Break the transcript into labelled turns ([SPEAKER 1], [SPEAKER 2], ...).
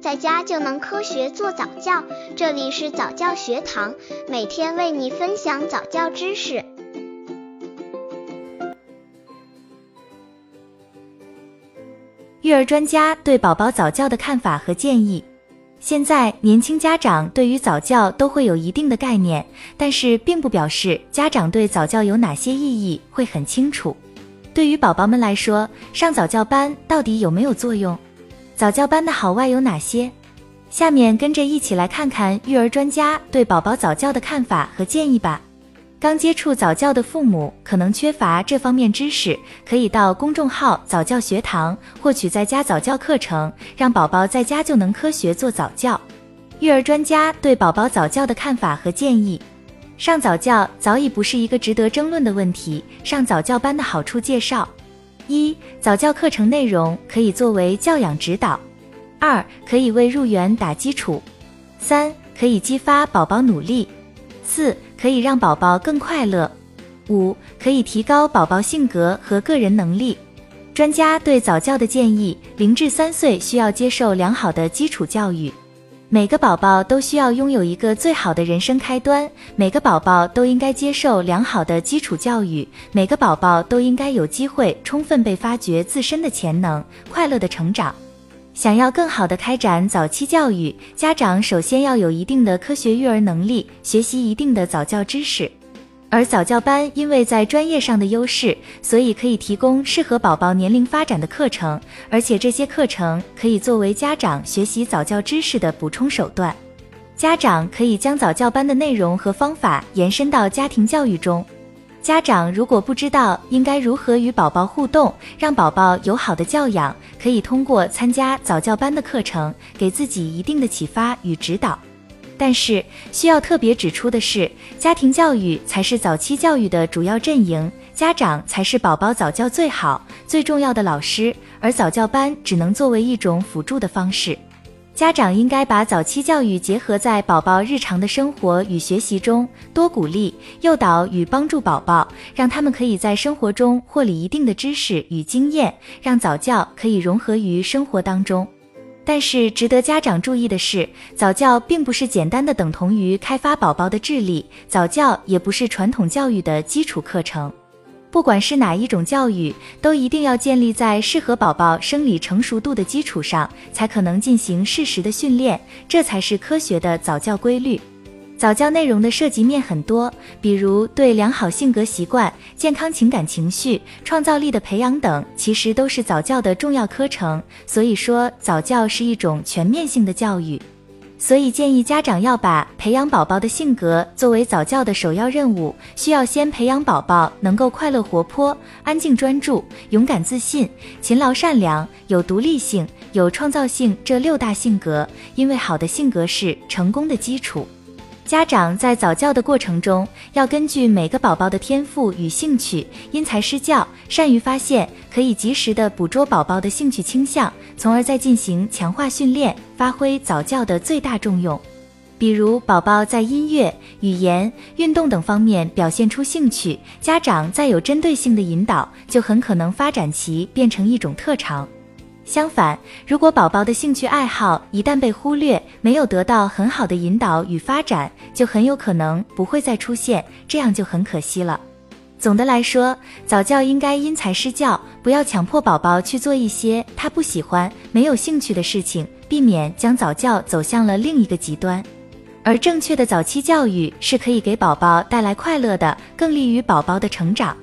[SPEAKER 1] 在家就能科学做早教。这里是早教学堂，每天为你分享早教知识。
[SPEAKER 2] 育儿专家对宝宝早教的看法和建议。现在年轻家长对于早教都会有一定的概念，但是并不表示家长对早教有哪些意义会很清楚。对于宝宝们来说，上早教班到底有没有作用？早教班的好坏有哪些？下面跟着一起来看看育儿专家对宝宝早教的看法和建议吧。刚接触早教的父母可能缺乏这方面知识，可以到公众号早教学堂获取在家早教课程，让宝宝在家就能科学做早教。育儿专家对宝宝早教的看法和建议。上早教早已不是一个值得争论的问题。上早教班的好处介绍：一、早教课程内容可以作为教养指导；二、可以为入园打基础；三、可以激发宝宝努力；四、可以让宝宝更快乐；五、可以提高宝宝性格和个人能力。专家对早教的建议：零至三岁需要接受良好的基础教育。每个宝宝都需要拥有一个最好的人生开端，每个宝宝都应该接受良好的基础教育，每个宝宝都应该有机会充分被发掘自身的潜能，快乐的成长。想要更好的开展早期教育，家长首先要有一定的科学育儿能力，学习一定的早教知识。而早教班因为在专业上的优势，所以可以提供适合宝宝年龄发展的课程，而且这些课程可以作为家长学习早教知识的补充手段。家长可以将早教班的内容和方法延伸到家庭教育中。家长如果不知道应该如何与宝宝互动，让宝宝有好的教养，可以通过参加早教班的课程，给自己一定的启发与指导。但是需要特别指出的是，家庭教育才是早期教育的主要阵营，家长才是宝宝早教最好、最重要的老师，而早教班只能作为一种辅助的方式。家长应该把早期教育结合在宝宝日常的生活与学习中，多鼓励、诱导与帮助宝宝，让他们可以在生活中获取一定的知识与经验，让早教可以融合于生活当中。但是值得家长注意的是，早教并不是简单的等同于开发宝宝的智力，早教也不是传统教育的基础课程。不管是哪一种教育，都一定要建立在适合宝宝生理成熟度的基础上，才可能进行适时的训练，这才是科学的早教规律。早教内容的涉及面很多，比如对良好性格习惯、健康情感情绪、创造力的培养等，其实都是早教的重要课程。所以说，早教是一种全面性的教育。所以建议家长要把培养宝宝的性格作为早教的首要任务，需要先培养宝宝能够快乐活泼、安静专注、勇敢自信、勤劳善良、有独立性、有创造性这六大性格，因为好的性格是成功的基础。家长在早教的过程中，要根据每个宝宝的天赋与兴趣，因材施教，善于发现，可以及时的捕捉宝宝的兴趣倾向，从而再进行强化训练，发挥早教的最大重用。比如，宝宝在音乐、语言、运动等方面表现出兴趣，家长再有针对性的引导，就很可能发展其变成一种特长。相反，如果宝宝的兴趣爱好一旦被忽略，没有得到很好的引导与发展，就很有可能不会再出现，这样就很可惜了。总的来说，早教应该因材施教，不要强迫宝宝去做一些他不喜欢、没有兴趣的事情，避免将早教走向了另一个极端。而正确的早期教育是可以给宝宝带来快乐的，更利于宝宝的成长。